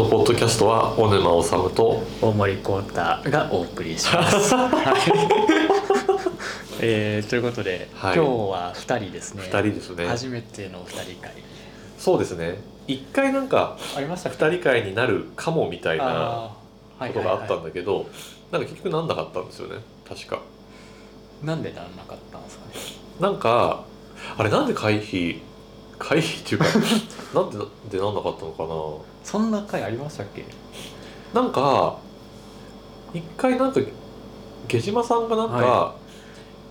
のポッドキャストは小沼治と大森浩太がお送りします。はい。えーということで、はい。今日は2人ですね。2人ですね。初めての2人会。そうですね。一回なんかありましたっけ？2人会になるかもみたいなことがあったんはだけどなんか結局なんなかったんですよね。確か。いなんでならなかったんですかね？なんかあれなんで回避回避っていうか なんででなんなかったのかそんな会ありましたっけ？ななんか一回なんか下島さんがなんか、は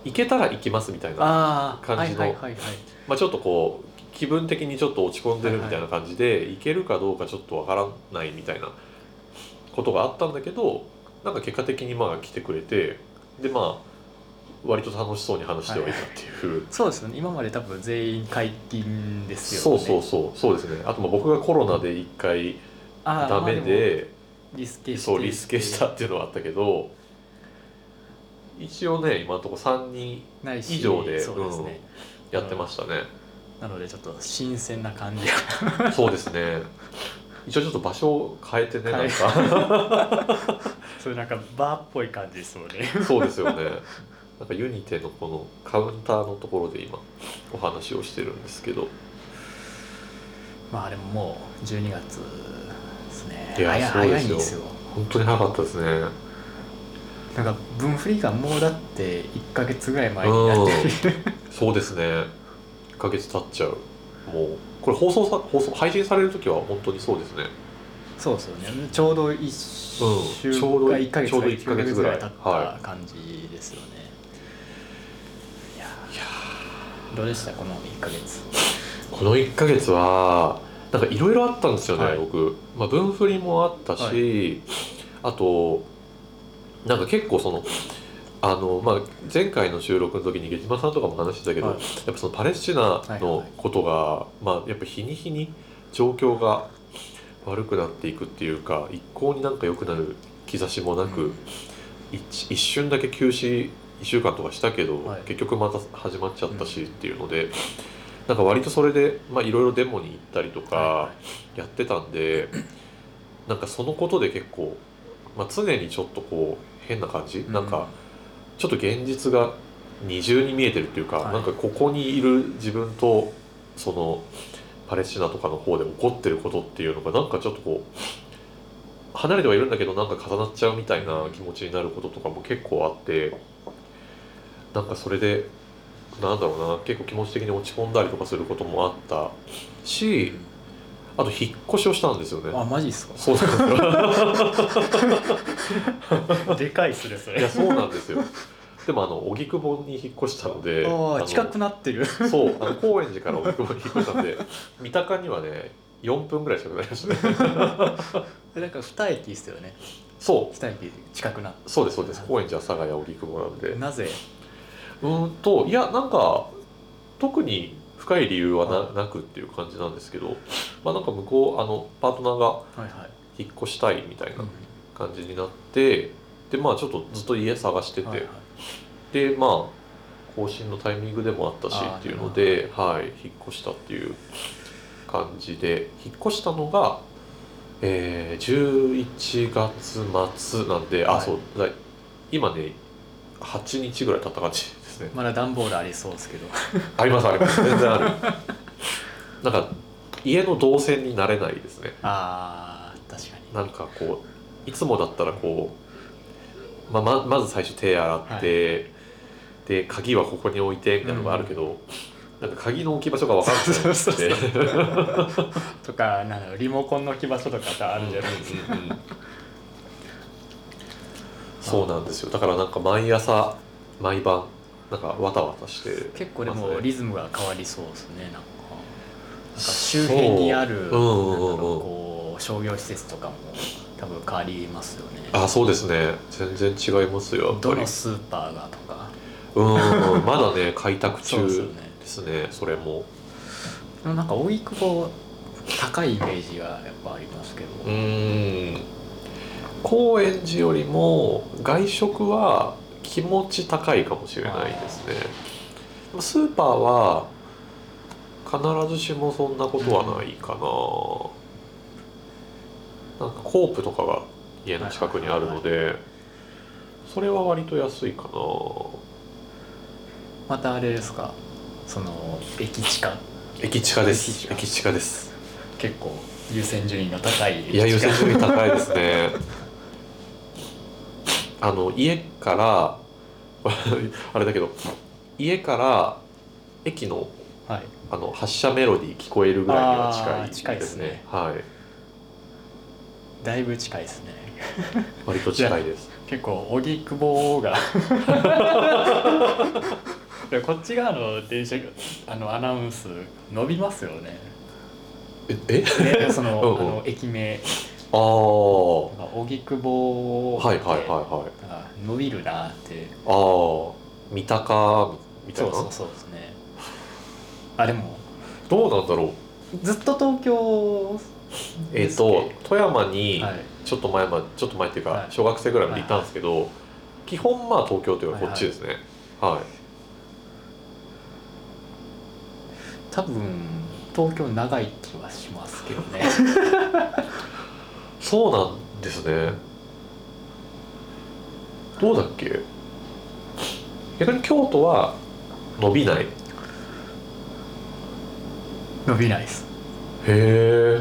行けたら行きますみたいな感じの。はいはいはいはい。まあ、ちょっとこう気分的にちょっと落ち込んでるみたいな感じで、い。けるかどうかちょっとわからないみたいなことがあったんだけどなんか結果的にまあ来てくれてでまあ割と楽しそうに話してはいたっていう、そうですよね。今まで多分全員解禁ですよね。そうそうそうそうですねあとまあ僕がコロナで一回ダメでリスケそうリスケしたっていうのはあったけど一応ね今のところ3人以上でそうですね。やってましたね、なのでちょっと新鮮な感じが。そうですね一応ちょっと場所を変えてねなんか それなんかバーっぽい感じですよね。そうですよね。なんかユニテのこのカウンターのところで今お話をしてるんですけど、まあでももう12月ですね。いや早いそうでですよ。本当に早かったですね。なんか分振りがもうだって1ヶ月ぐらい前になってる。そうですね。1ヶ月経っちゃう。もうこれ放送さ放送配信される時は本当にそうですね。そうですよね。ちょうど1週ちょうどか1ヶ月ちょうど一ヶ月ぐらい経ったは感じですよね。いやーどうでした？この1ヶ月。この1ヶ月はなんかいろいろあったんですよね、はい僕。まあ分振りもあったし、あとなんか結構その。あのまあ、前回の収録の時に下島さんとかも話してたけど、はいやっぱそのパレスチナのことが、まあ、やっぱ日に日に状況が悪くなっていくっていうか一向になんか良くなる兆しもなく、うん一一瞬だけ休止1週間とかしたけど、はい。結局また始まっちゃったしっていうので、なんか割とそれでまあいろいろデモに行ったりとかはやってたんで、なんかそのことで結構、まあ、常にちょっとこう変な感じ、なんかちょっと現実が二重に見えてるっていうか、はい。なんかここにいる自分とそのパレスチナとかの方で起こってることっていうのがなんかちょっとこう離れてはいるんだけどなんか重なっちゃうみたいな気持ちになることとかも結構あってなんかそれでなんだろうな結構気持ち的に落ち込んだりとかすることもあったしあと引っ越しをしたんですよね。あマジっすか？そうなんですよ でかいっすねそいやそうなんですよでもあの荻窪に引っ越したのであ近くなってる。そうあの高円寺から荻窪に引っ越したんで 三鷹にはね4分ぐらいしかなりましたね なんか二駅ですよね。そ二駅近くな。うそうですそうです高円寺阿佐ヶ谷荻窪なんでなぜ。うーんといやなんか特に深い理由ははななくっていう感じなんですけどまあなんか向こうあのパートナーが。引っ越したいみたいなうん感じになってでまあちょっとずっと家探してて、はいはい。でまあ更新のタイミングでもあったしっていうので、はい、引っ越したっていう感じで引っ越したのが、えー、11月末なんで、あはい。そうだ今ね8日ぐらい経った感じですねまだ段ボールありそうですけど。ありますあります。全然ある。なんか家の動線になれないですね。ああ確かに。なんかこういつもだったらこう、まあ、ままず最初手洗って、で鍵はここに置いてみたいなのがあるけど、なんか鍵の置き場所が分かんなそうそうくてとかなんだろうリモコンの置き場所とかってあるじゃないですか。うんうんうん。そうなんですよ。だからなんか毎朝毎晩なんかわたわたして結構でもリズムが変わりそうですねなんか。なんか周辺にあるこう商業施設とかも多分変わりますよね。あそうですね全然違いますよどのスーパーがとか。うんうんまだね 開拓中ですよね。ねそれもなんか荻窪高いイメージがやっぱありますけど。うーん高円寺よりも外食は気持ち高いかもしれないですね。スーパーは必ずしもそんなことはないかな、なんかコープとかが家の近くにあるのでそれは割と安いかな。またあれですか？その駅地下駅近です。駅近。駅近です。結構優先順位の高い駅いや優地下先順位高いですね。あの家から あれだけど家から駅のはい。あの発車メロディー聞こえるぐらいには近いですね。はい。だいぶ近いですね。割と近いです。結構荻窪がで こっち側の電車あのアナウンス伸びますよね。ええ？でその うんうん。あの駅名。ああは荻窪いはいはいはい。あ伸びるなって。ああ三鷹みたいな？そうそうそうですね。あでもどうなんだろう？ずっと東京えっ、と富山にはい。ちょっと前まちょっと前っていうか、はい。小学生ぐらいまでいたんですけど、基本まあ東京というかこっちですね。はい、多分東京長い気はしますけどね。そうなんですねどうだっけ？逆に京都は伸びない？へ伸びないです。え。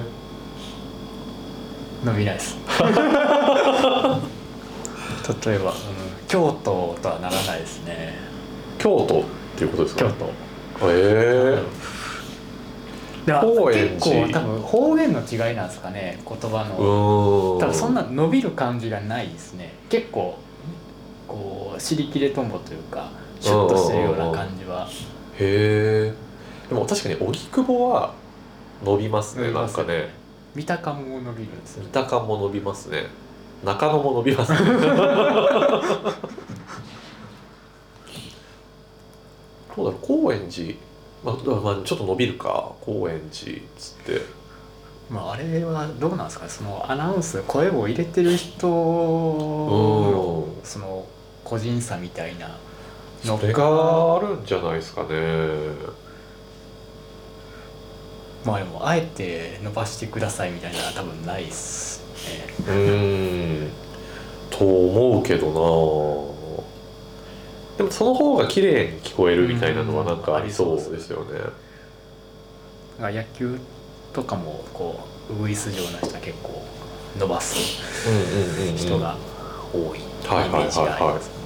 伸びないです。例えば、うん、京都とはならないですね。京都っていうことですか？京都。へえ。でも高円結寺構多分方言の違いなんですかね言葉うの多分そんな伸びる感じがないですね。結構こう尻切れとんぼというかシュッとしてるような感じは。へえでも確かに荻窪は伸びますねなんかね。見た感も伸びるんですよ三鷹も伸びますね。中野も伸びますね。どうだろう高円寺？まあ、まあ、ちょっと伸びるか。高円寺っつって。まああれはどうなんですかねそのアナウンス声を入れてる人うのんその個人差みたいな。のがあるんじゃないですかね。まあでもあえて伸ばしてくださいみたいなのは多分ないっすね。うーん。と思うけどな。でもその方が綺麗に聞こえるみたいなのはなんかありそうですよね。野球とかもこうウグイス状な人は結構伸ばす人が多いイメはいはいはいはいージがあります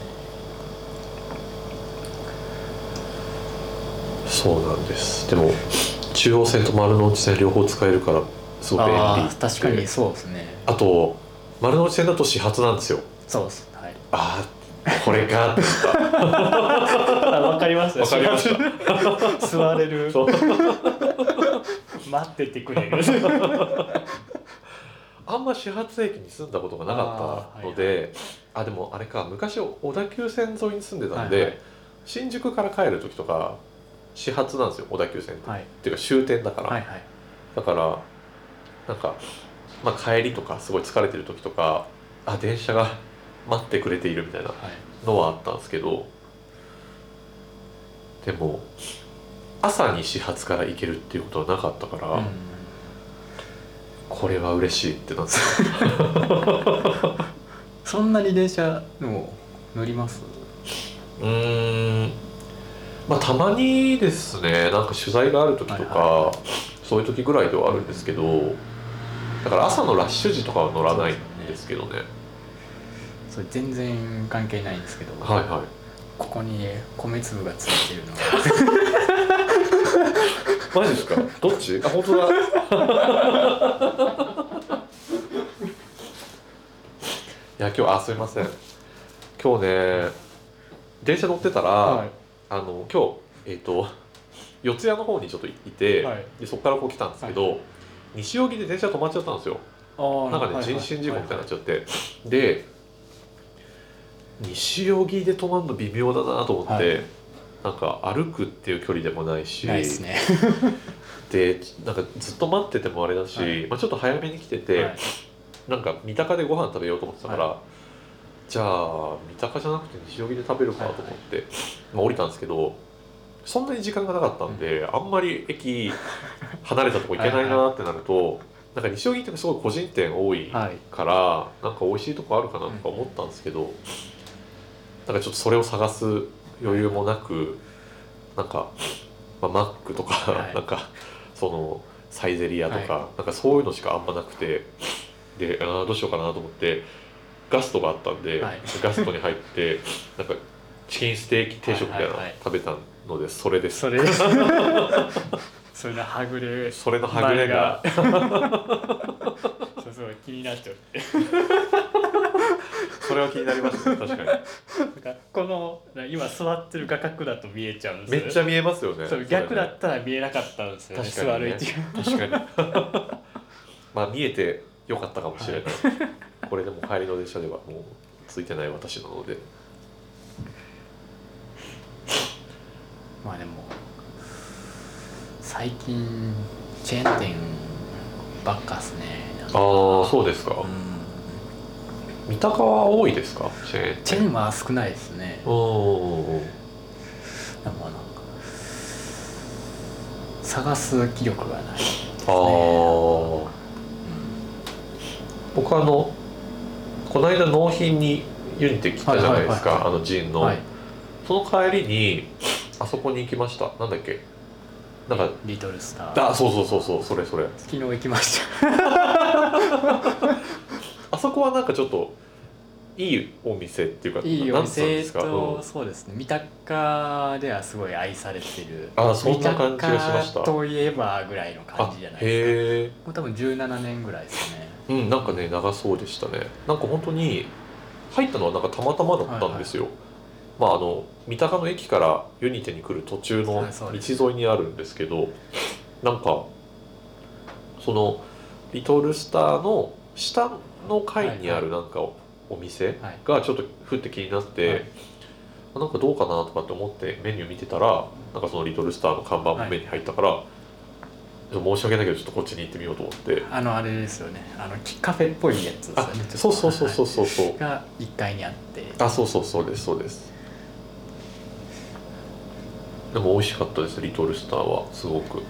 そうなんです。でも中央線と丸の内線両方使えるからすごく便利確かにそうですね。あと丸の内線だと始発なんですよ。そうです。はい。ああこれか。わかりましわかりました。座れる。待っててくれる。あんま始発駅に住んだことがなかったのであ,、でもあれか。昔小田急線沿いに住んでたんで、はいはい。新宿から帰る時とか始発なんですよ小田急線って、はい。っていうか終点だから、はいはい。だからなんか、まあ、帰りとかすごい疲れてる時とかあ電車が 待ってくれているみたいなはい。のはあったんですけどでも朝に始発から行けるっていうことはなかったから、うん。これは嬉しいってなって。そんなに電車も乗ります？うーんまあたまにですねなんか取材がある時とか、はいはいはそういう時ぐらいではあるんですけどだから朝のラッシュ時とかは乗らないんですけどね。それ全然関係ないんですけど、はいはい。ここに米粒がついてるのが。マジですか？どっち？あ本当だ。いや今日あすいません。今日ね電車乗ってたら、はいあの今日えっ、と 四谷の方にちょっといて、はい。でそこからこう来たんですけど、西荻で電車止まっちゃったんですよ。あなんかね人身事故みたいになっちゃって、で西荻で止まるの微妙だなと思って、はい。なんか歩くっていう距離でもないしないですね。でなんかずっと待っててもあれだし、はい。まあ、ちょっと早めに来てて、はい。なんか三鷹でご飯食べようと思ってたから、はじゃあ三鷹じゃなくて西荻で食べるかと思って、まあ、降りたんですけどそんなに時間がなかったんで、あんまり駅離れたとこ行けないなってなるとなんか西荻ってすごい個人店多いはい。から、なんか美味しいとこあるかなとか思ったんですけど、なんかちょっとそれを探す余裕もなくなんか、まあ、マックとか、はい。なんかそのサイゼリヤとか、はなんかそういうのしかあんまなくてであーどうしようかなと思ってガストがあったんで、はい。ガストに入って なんかチキンステーキ定食みたいなのはいはいはい。食べたのでそれです。それ それのはぐれそれのはぐれが。そうそう気になっちゃって それは気になりましたね確かに。なんかこの今座ってる画角だと見えちゃうんです。めっちゃ見えますよねそう逆だったら見えなかったんですよね確かにね。座る位置が。確かにまあ見えてよかったかもしれない、これでも帰りの電車ではもうついてない私なので。まあでも最近チェーン店ばっかっすね。ああそうですか。うん三鷹は多いですか？チェーンチェーンは少ないですね。うんうんうんでもなんか探す気力がないああ僕あのこの間納品にユニテ来たじゃないですか、あのジンの、はい。その帰りにあそこに行きました。なんだっけ？なんかリトルスター。あそうそうそうそうそれそれ。昨日行きました。あそこはなんかちょっといいお店っていうかいいお店すか、と、うん。そうですね。三鷹ではすごい愛されてる。あそんな感じがしました。といえばぐらいの感じじゃないですか。もう多分17年ぐらいですね。うんなんかね長そうでしたね。なんか本当に入ったのはなんかたまたまだったんですよ、まああの三鷹の駅からユニテに来る途中の道沿いにあるんですけどなんかそのリトルスターの下の階にあるなんかおお店はい。がちょっとふって気になって、はい。あなんかどうかなとかって思ってメニュー見てたらなんかそのリトルスターの看板も目に入ったから、申し訳ないけどちょっとこっちに行ってみようと思って。あのあれですよね。あのカフェっぽいやつですよあねそうそうそうそうそうそう。はい。が1階にあって。あそうそうそうですそうです。でも美味しかったですリトルスターは。すごく。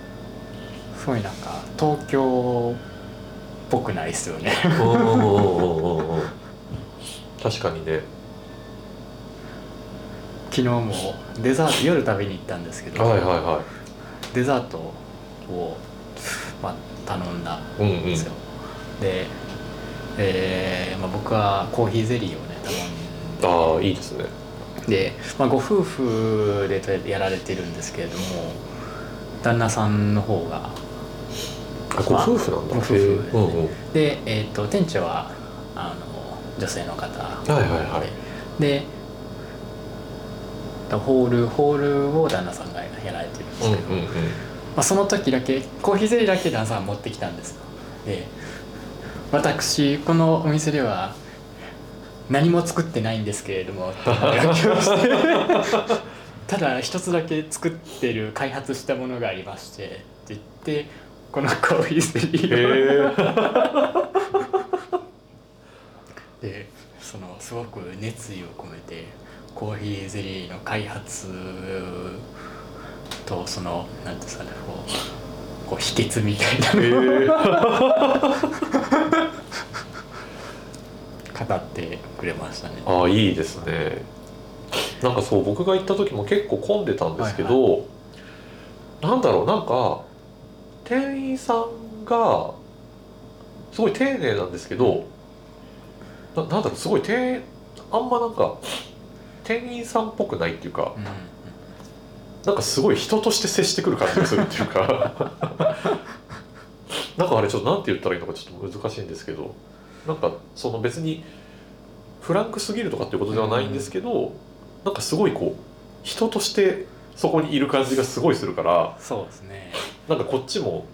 すごいなんか東京っぽくないですよね。うんうんうんうんうんうん確かにね。昨日もデザート夜食べに行ったんですけど、はいはいはデザートを、まあ、頼んだいうんうん。んですよ、で、えーまあ、僕はコーヒーゼリーをね頼んああいいですね。でで、まあ、ご夫婦でやられてるんですけれども旦那さんの方があご夫婦なんだ。ご夫婦ですねうんうん。で、えー、と店長はあの女性の方。はいはいはい。でホールホールを旦那さんがやられてるんですけど、うんうんうん。まあ、その時だけコーヒーゼリーだけ旦那さん持ってきたんですよ。で私このお店では何も作ってないんですけれどもってて。ただ一つだけ作ってる開発したものがありましてって言ってこのコーヒーゼリーをでそのすごく熱意を込めてコーヒーゼリーの開発とそのなんていうんですかねこうこう秘訣みたいなへのをえ 語ってくれましたね。ああいいですねなんかそう僕が行った時も結構混んでたんですけど、なんだろうなんか店員さんがすごい丁寧なんですけどななんだろうすごい店あんまなんか店員さんっぽくないっていうかうんなんかすごい人として接してくる感じがするっていうか。なんかあれちょっとなんて言ったらいいのかちょっと難しいんですけどなんかその別にフランクすぎるとかっていうことではないんですけど、なんかすごいこう人としてそこにいる感じがすごいするからそうですね。なんかこっちも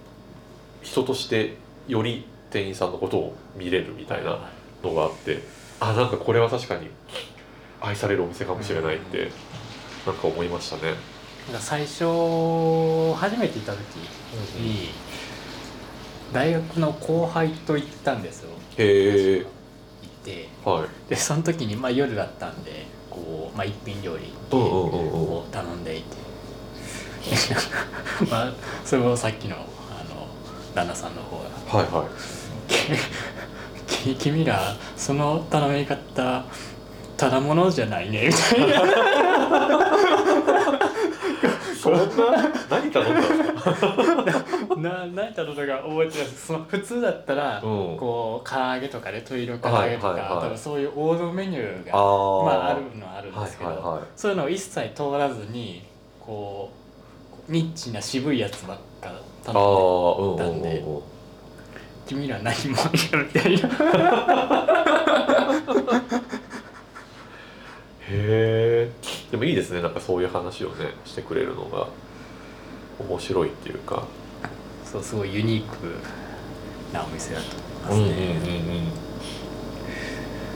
人としてより店員さんのことを見れるみたいなのがあってあなんかこれは確かに愛されるお店かもしれないってなんか思いましたね。最初初めて行った時に大学の後輩と行ったんですよ。へえ行ってはい。でその時にまあ夜だったんでこうまあ一品料理を頼んでいて。まあそれもさっきのあの旦那さんの方が。はいはい。き 君らその頼み方ただものじゃないねみたいな。そんな何頼んだんですかな何頼んだか覚えてないその普通だったら、うん。こう唐揚げとかで鶏色唐揚げとか、はいはいはい。多分そういう王道メニューがまああるのはあるんですけど、はいはいはい。そういうのを一切通らずにこうニッチな渋いやつばっかあ頼んであうんうんうんうん君ら何もんやみたいな。へえでもいいですね。なんかそういう話をねしてくれるのが。面白いっていうか。そうすごいユニークなお店だと思いますね、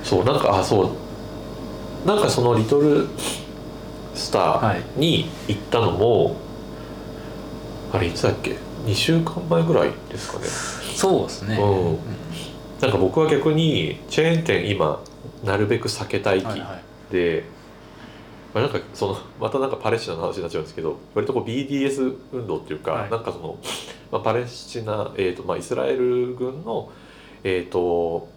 そうなんかあそう。なんかその「リトルスター」に行ったのも、あれいつだっけ？2週間前ぐらいですかね。そうですね、うん。なんか僕は逆にチェーン店今なるべく避けたい気はいはい。で、まあ、なんかそのまたなんかパレスチナの話になっちゃうんですけど割とこう BDS 運動っていうか、はい。なんかその、まあ、パレスチナ、えーとまあ、イスラエル軍の、えー、と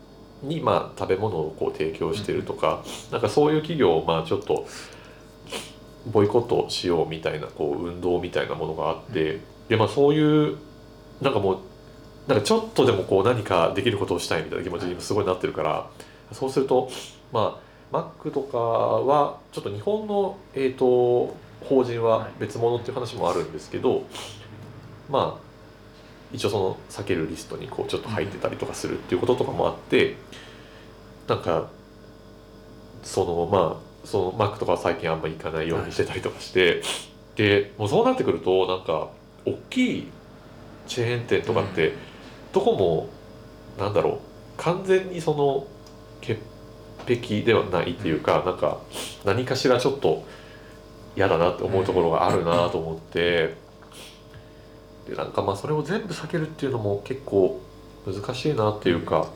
に、まあ、食べ物をこう提供してるとか、なんかそういう企業をまあちょっとボイコットしようみたいなこう運動みたいなものがあって、でまあ、そういうなんかもうなんかちょっとでもこう何かできることをしたいみたいな気持ちにすごいなってるから、そうするとまあマックとかはちょっと日本の、えー、と法人は別物っていう話もあるんですけど、まあ一応その避けるリストにこうちょっと入ってたりとかするっていうこととかもあってなんかそのまあそのマックとかは最近あんまり行かないようにしてたりとかして、でもうそうなってくるとなんか大きいチェーン店とかって、どこもなんだろう完全にその潔癖ではないっていうか、なんか何かしらちょっと嫌だなって思うところがあるなと思って、でなんかまあそれを全部避けるっていうのも結構難しいなっていうか、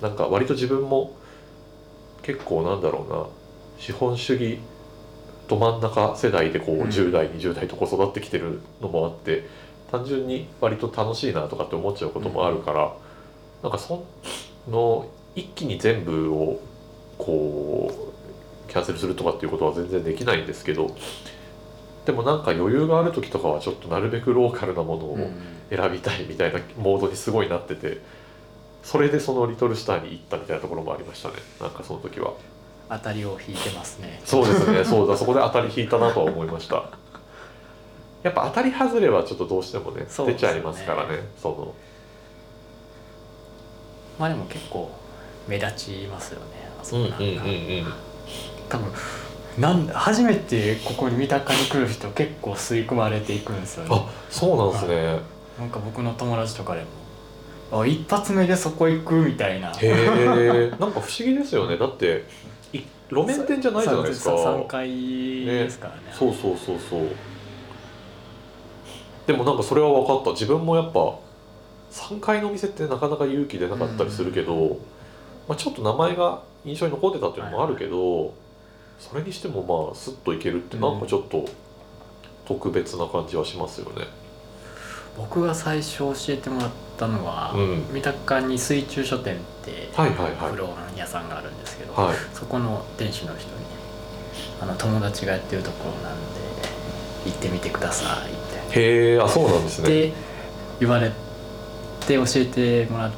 なんか割と自分も結構なんだろうな資本主義ど真ん中世代でこううん。10代20代とこう育ってきてるのもあって単純に割と楽しいなとかって思っちゃうこともあるから、なんかその一気に全部をこうキャンセルするとかっていうことは全然できないんですけどでもなんか余裕がある時とかはちょっとなるべくローカルなものを選びたいみたいなモードにすごいなっててそれでそのリトルスターに行ったみたいなところもありましたね。なんかその時は当たりを引いてますね。そうですね。そうだ。そこで当たり引いたなとは思いました。やっぱ当たり外れはちょっとどうしてもね出ちゃいますからね。その。まあでも結構目立ちますよね。あそうんこなんか、うん。うんうん多分なん初めてここに三鷹に来る人結構吸い込まれていくんですよね。あそうなんですね。なんか僕の友達とかでもあ一発目でそこ行くみたいな。へえんか不思議ですよね。だってい路面店じゃないじゃないですか。3階ですからね。そうそうそうそう。でもなんかそれは分かった。自分もやっぱ3階のお店ってなかなか勇気出なかったりするけど、まあ、ちょっと名前が印象に残ってたっていうのもあるけど、それにしてもまあスッといけるってなんかちょっと特別な感じはしますよね。僕が最初教えてもらったのは、うん。三鷹に水中書店って古本屋さんがあるんですけど、はい。そこの店主の人にあの友達がやってるところなんで行ってみてくださいって。へえあそうなんですね。って言われて教えてもらっ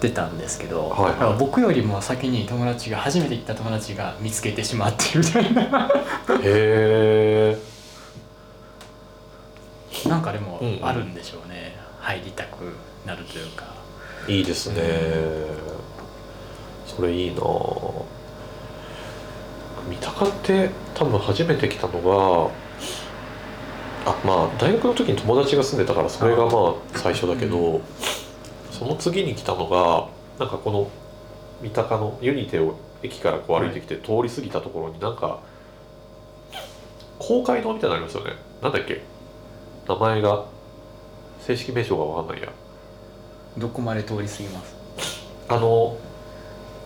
てたんですけど、はいはい。僕よりも先に友達が初めて行った友達が見つけてしまってみたいな。へえなんかでもうんうん。あるんでしょうね、入りたくなるというか。いいですね。それいいな。ぁ三鷹って多分初めて来たのがあまあ大学の時に友達が住んでたからそれがまあ最初だけど、その次に来たのがなんかこの三鷹のユニテを駅からこう歩いてきて通り過ぎたところになんか公会堂みたいなのありますよね。なんだっけ？名前が正式名称が分かんないや。どこまで通り過ぎます？あの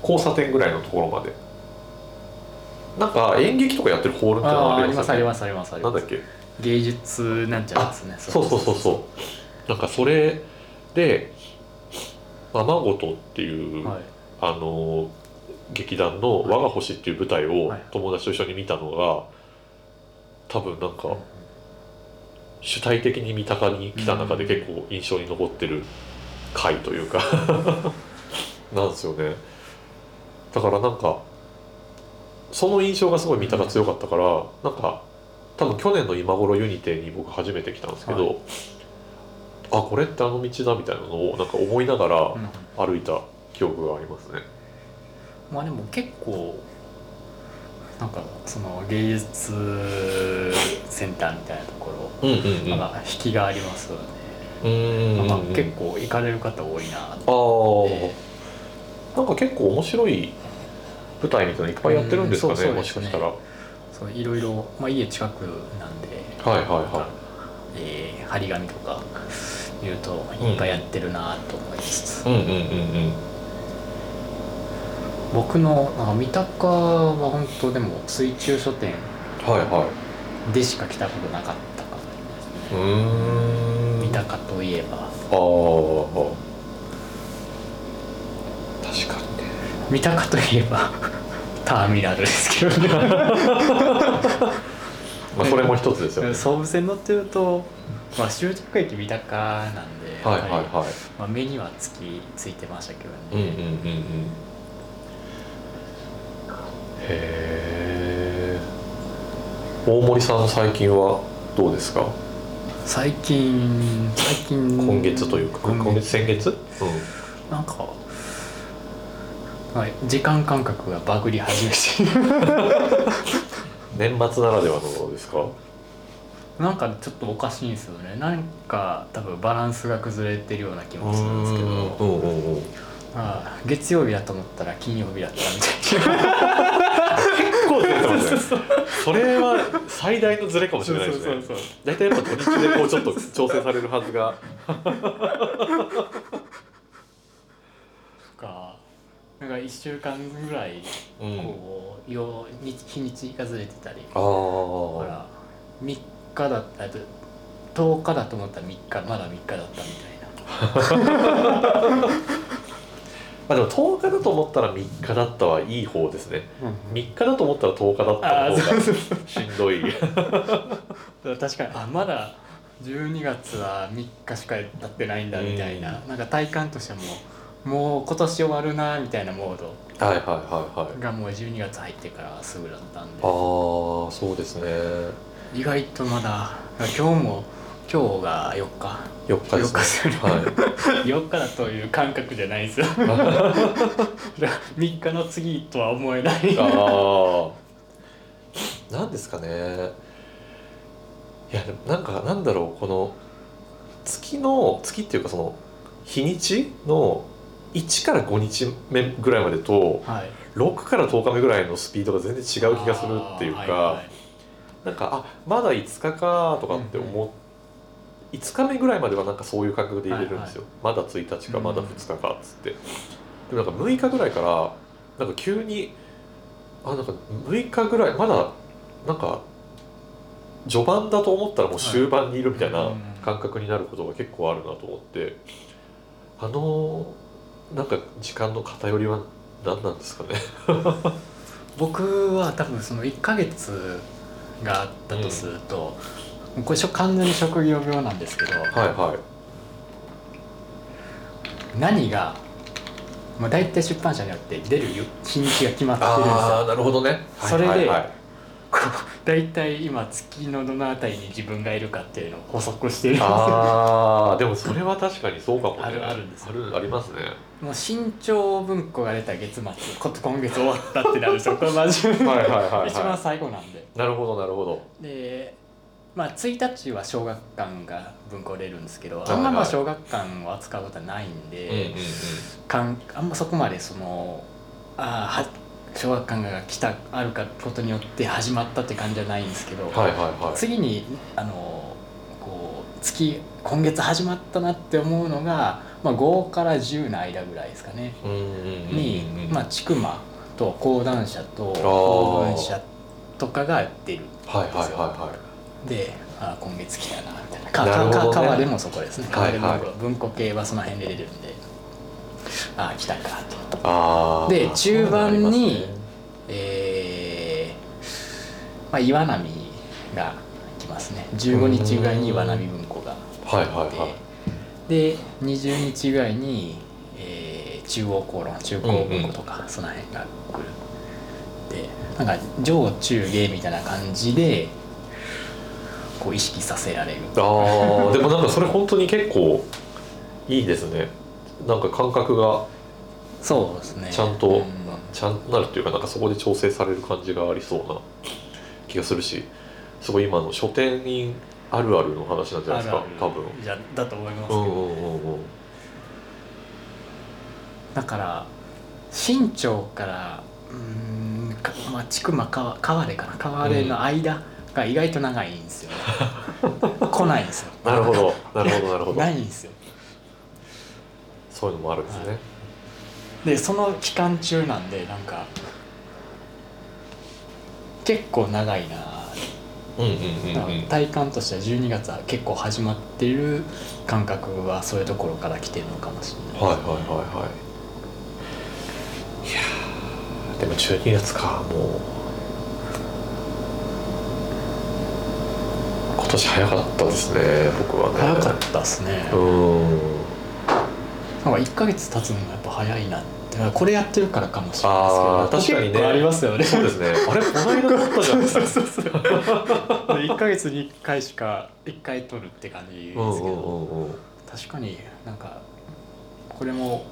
交差点ぐらいのところまで。なんか演劇とかやってるホールみたいなのあーありますすありますありますあります。なんだっけ？芸術なんちゃらですね。そうそうそうそう。なんかそれで「ままごと」っていう、はい。あの劇団の「我が星」っていう舞台をはい。友達と一緒に見たのが多分なんか主体的に三鷹に来た中で結構印象に残ってる回というか。なんですよね。だからなんかその印象がすごい三鷹強かったからなんか多分去年の今頃ユニテに僕初めて来たんですけど、はい。あこれってあの道だみたいなのをなんか思いながらうん。歩いた記憶がありますね。まあでも結構なんかその芸術センターみたいなところ、うんうんうん。なんか引きがありますよね、うーんまあ、結構行かれる方多いなあとあ、なんか結構面白い舞台みたいなのいっぱいやってるんですかね、うんそうそうもしかしたら。はいそういろいろ、まあ、家近くなんで、はいはなんかえー張り紙とか見るといっぱいやってるなと思います、い。うんうんうんうん。僕のなんか三鷹は本当でも水中書店はいはい。でしか来たことなかったかうーん。三鷹といえばああ。確かにね。三鷹といえば ターミナルですけどね まあそれも一つですよね。総武線乗ってると、まあ、終着駅三鷹なんで、はいはいはい。まあ、目にはつきついてましたけどうんうんね、うんうん。へえ。大森さん最近はどうですか？最近最近今月というか、今今月？先月？うん。なんか、はい、時間感覚がバグり始めて 年末ならではのものですか？なんかちょっとおかしいんですよねなんか多分バランスが崩れてるような気もするんですけど月曜日だと思ったら金曜日だったみたいな それは最大のズレかもしれないですね。大体やっぱ土日でこうちょっと調整されるはずが。とかなんか1週間ぐらいうん。こう、よう日日にちがずれてたり。だから3日だったと10日だと思ったら3日まだ3日だったみたいな まあでも10日だと思ったら3日だったはいい方ですね。3日だと思ったら10日だったあの方がしんどい。確かにあまだ12月は3日しか経ってないんだみたいな、なんか体感としてはもうもう今年終わるなみたいなモードはいはいはいはい。がもう12月入ってからすぐだったんでああそうですね。意外とまだ今日も今日が4日4日ですね。4日はい。4日だという感覚じゃないんですよ 3日の次とは思えないああ。なんですかね。いやでもなんかなんだろうこの月の月っていうかその日にちの1から5日目ぐらいまでとはい6から10日目ぐらいのスピードが全然違う気がするっていうか、はいはいなんかあまだ5日かとかって思っ、5日目ぐらいまではなんかそういう感覚で入れるんですよ、まだ1日かまだ2日かっつって、でもなんか6日ぐらいからなんか急にあなんか6日ぐらいまだなんか序盤だと思ったらもう終盤にいるみたいなうん感覚になることが結構あるなと思って。あのなんか時間の偏りは何なんですかね？僕は多分その1ヶ月があったとすると、もうこれしょ完全に職業病なんですけど、はいはい。何が、まあ、大体出版社によって出る日にちが決まってるんですああよなるほどね。それではいはいはい。大体今月のどのあたりに自分がいるかっていうのを補足してるんですよ。ああでもそれは確かにそうかもね。あるあるんですよ。あるありますね。もう新潮文庫が出た月末こ今月終わったってなるんですよ。これ真面目はいはいはいはい。一番最後なんで。なるほどなるほど。でまあ1日は小学館が文庫出るんですけど、はいあんままあ小学館を扱うことはないんで、かんあんまそこまでそのああは小学館が来たあるかことによって始まったって感じじゃないんですけど、次にあのこう月今月始まったなって思うのが、まあ、5から10の間ぐらいですかね。うんうんうんうんに、まあ、千曲と講談社とー。公文社とかが出るはいはいはいはであ今月来たなみたいな。かね。か川でもそこですね。川でもはい。はい文庫系はその辺で出るんでああ来たかとで中盤にね。えーまあ、岩波が来ますね。15日ぐらいに岩波文庫がはいはいはい。で20日ぐらいに、えー中央公論中高文庫とか、その辺が来る。でなんか上中下みたいな感じでこう意識させられるああでもなんかそれ本当に結構いいですね。なんか感覚がそうですね。ちゃんと、うん。ちゃんとなるっていうかなんかそこで調整される感じがありそうな気がするしすごい今の書店員あるあるの話なんじゃないですか多分。じゃだと思いますけど、うんうんうんうん。だから新町からうーんかまあ千曲川川出かな川出の間が意外と長いんですよ、ね来ないんですよ。なるほど。なるほどなるほど。ないんですよ。そういうのもあるんですね、でその期間中なんでなんか結構長いな。体感としては12月は結構始まってる感覚はそういうところから来てるのかもしれない。はいはいはいはい。いやーでも12月かもう今年早かったですね僕はね。早かったっすね。うーん。なんか1ヶ月経つのがやっぱ早いなって。これやってるからかもしれないですけど。確かにね。ありますよね。そうですね。あれこの間撮ったじゃなそうそうそう1ヶ月に1回しか1回撮るって感じですけど、確かになんかこれも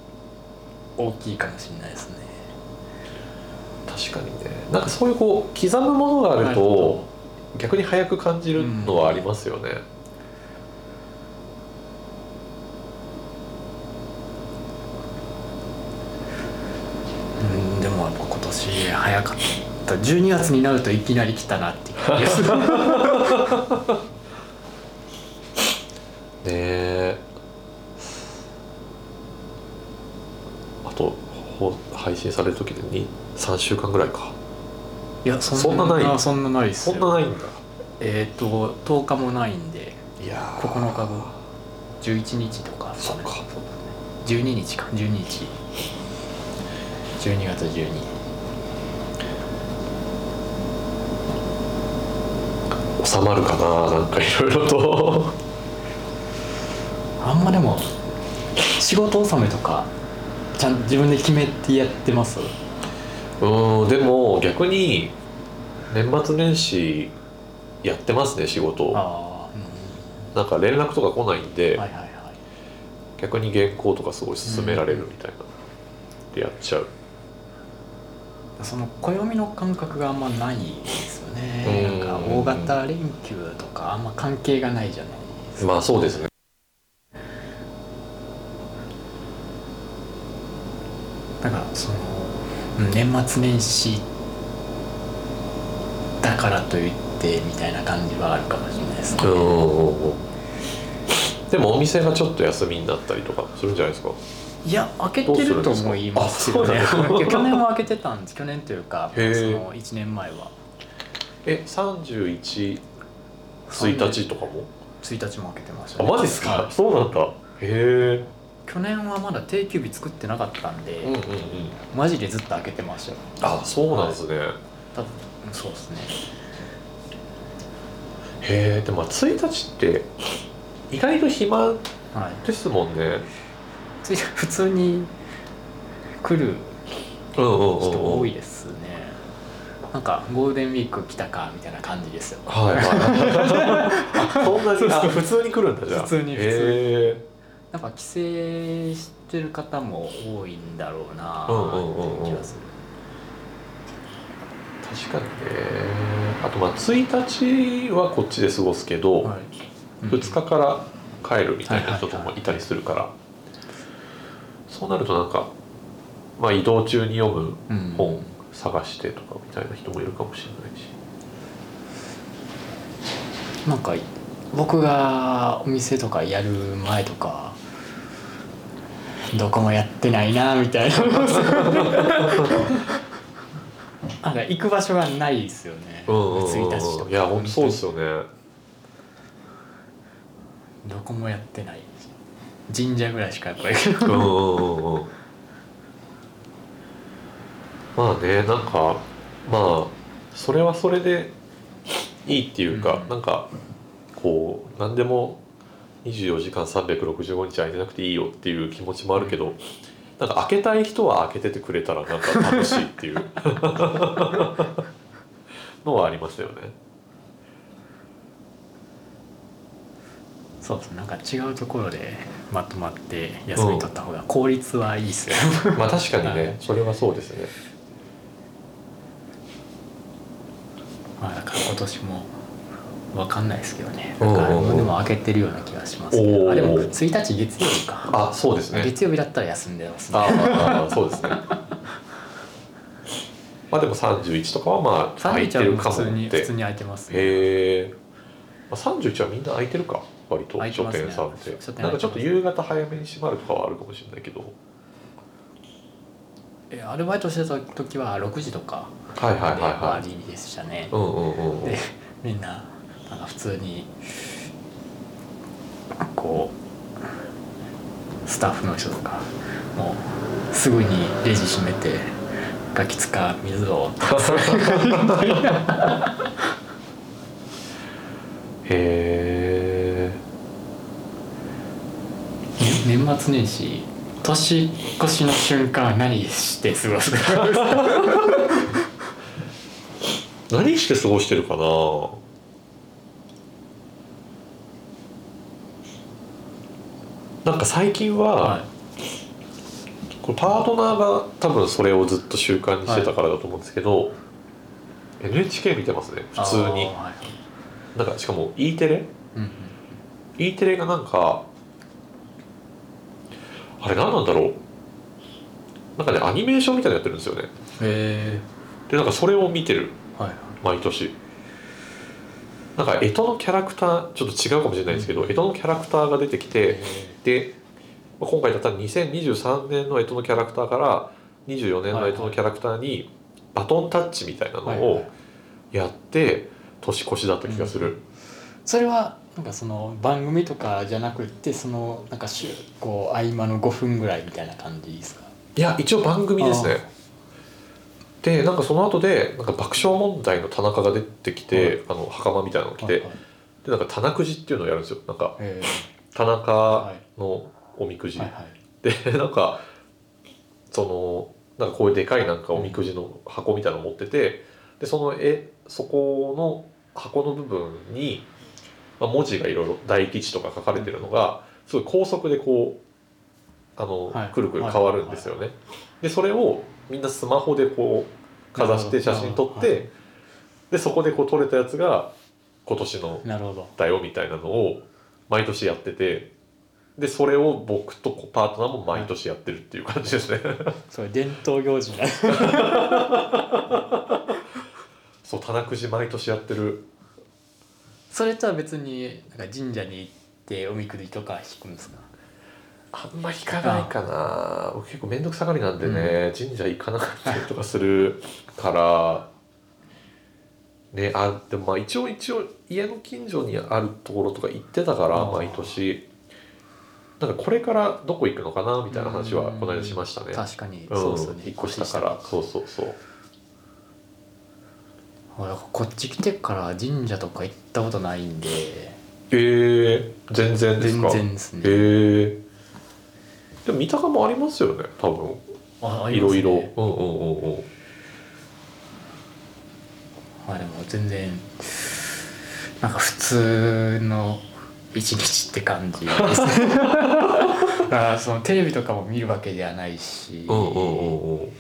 大きいかもしれないですね。確かにね。なんかそういうこう刻むものがあると逆に早く感じるのはありますよね、うん。でもやっぱ今年早かった。12月になるといきなり来たなっていう感じですねえ。あとほ配信される時でに3週間ぐらいかいやそんなない？あそんなないっすよ。そんなないんだ。えっ、と10日もないんでいやー。9日後。11日とか。そっか。そうですね12日。か12日12月12収まるかななんかいろいろと。あんまでも仕事納めとかちゃんと自分で決めてやってます？うんでも逆に年末年始やってますね仕事。ああ、なんか連絡とか来ないんで、うん、はいはいはい。逆に原稿とかすごい進められるみたいな、でやっちゃう。その暦の感覚があんまないですよね。うん。なんか大型連休とかあんま関係がないじゃないですか。まあそうですね。だからそのうん年末年始だからといってみたいな感じはあるかもしれないですね、でもお店がちょっと休みになったりとかするんじゃないですか？いや開けてると思いますよね。去年は開けてたんです。去年というかその1年前は。え311 1日とかも？1日も開けてましたあマジっすか、はい。そうなんだ。へえ去年はまだ定休日作ってなかったんで、うんうんうん。マジでずっと開けてましたよ。あそうなんですね、多分そうですね。へえでも1日って意外と暇はい。ですもんね。つい普通に来るうんうんうん人多いですね。なんかゴールデンウィーク来たかみたいな感じですよ。はい。はいあそんなにあ普通に来るんだじゃあ。普通に普通に。へやっぱ帰省してる方も多いんだろうなうんうんうんうん。っていう気がする。え確かにね。あとまあ1日はこっちで過ごすけど、はい。2日から帰るみたいな人ともいたりするから、そうなるとなんか、まあ、移動中に読むうん本探してとかみたいな人もいるかもしれないし。なんか僕がお店とかやる前とかどこもやってないなみたいな。なんか行く場所がないですよね。うんうんうん1日とか。いや本当そうですよね。どこもやってない。神社ぐらいしかやっぱりうんうんうんうん。まあねなんかまあそれはそれでいいっていうか、うん。なんかこう何でも24時間365日空いてなくていいよっていう気持ちもあるけどなんか開けたい人は開けててくれたらなんか楽しいっていう。のはありますよね。そうですなんか違うところでまとまって休み取った方が効率はいいっすよ、まあ確かにはい。ねそれはそうですね。まあだから今年もわかんないですけどねなんかでも開けてるような気がしますけあでも1日月曜日かあそうですね。月曜日だったら休んでますねああそうですね。まあでも31とかはまあ空いて31るかもって。通に普通に空いてますねへえ。まあ31はみんな空いてるか割と書店さんって。なんかちょっと夕方早めに閉まるとかはあるかもしれないけど。えアルバイトしてた時は6時とかはいはいはいはい。りでしたねうんうんうんうん。でみんななんか普通にこうスタッフの人とかもうすぐにレジ閉めてガキ使水をへえ。ね年末年始年越しの瞬間は何して過ごす 何して過ごしてるかな？なんか最近は、はこれパートナーが多分それをずっと習慣にしてたからだと思うんですけど、NHK 見てますねい普通に。はいなんかしかも E テレ？うん E テレがなんかあれ何なんだろう？なんかねアニメーションみたいなのやってるんですよね。へでなんかそれを見てる。えはい。毎年なんか干支のキャラクターちょっと違うかもしれないんですけど干支のキャラクターが出てきてでまあ今回だったら2023年の干支のキャラクターから24年の干支のキャラクターにバトンタッチみたいなのをやって年越しだった気がする、それはなんかその番組とかじゃなくってそのなんかしゅこう合間の5分ぐらいみたいな感じですか？いや一応番組ですねでなんかその後でなんか爆笑問題の田中が出てきて、あの袴みたいなのを着て、はいはい。でなんか棚くじっていうのをやるんですよ。なんかへ田中のおみくじ、えはいはい。でなんかそのなんかこういうでかいなんかおみくじの箱みたいなの持っててでその絵そこの箱の部分に、まあ、文字がいろいろ大吉とか書かれてるのがすごい高速でこうあの、はい。くるくる変わるんですよね。でそれをみんなスマホでこうかざして写真撮って、なるほでそこでこう撮れたやつが今年のだよみたいなのを毎年やっててでそれを僕とパートナーも毎年やってるっていう感じですね。それ伝統行事な そう棚くじ毎年やってる。それとは別になんか神社に行っておみくじとか引くんですか？あんま引かないかな。僕結構面倒くさがりなんでね、神社行かなかったりとかするから。ねあでもまあ一応一応家の近所にあるところとか行ってたから毎年。なんかこれからどこ行くのかなみたいな話はこの間しましたね。確かに、うん。そうですよね。引っ越したから。そうそうそう。俺こっち来てから神社とか行ったことないんで。えー、全然です全か然ですね。えー、でも三鷹もありますよね多分。あいろいろありますね。うんうんうんうん。まあでも全然なんか普通の一日って感じですね。だからそのテレビとかも見るわけではないし。うんうんうんうん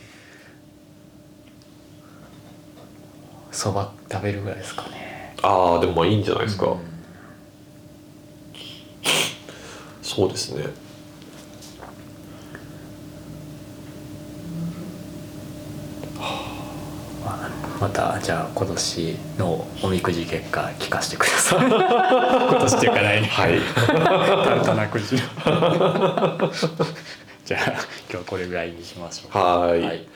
そば食べるぐらいですかね。ああでもまあいいんじゃないですか、うん。そうですねまたじゃあ今年のおみくじ結果聞かせてください。今年っていうか来年。はい。タルタナくじの じゃあ今日はこれぐらいにしましょうはい。はい。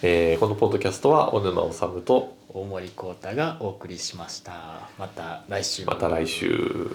えーこのポッドキャストは小沼治と大森幸太がお送りしました。また来週。また来週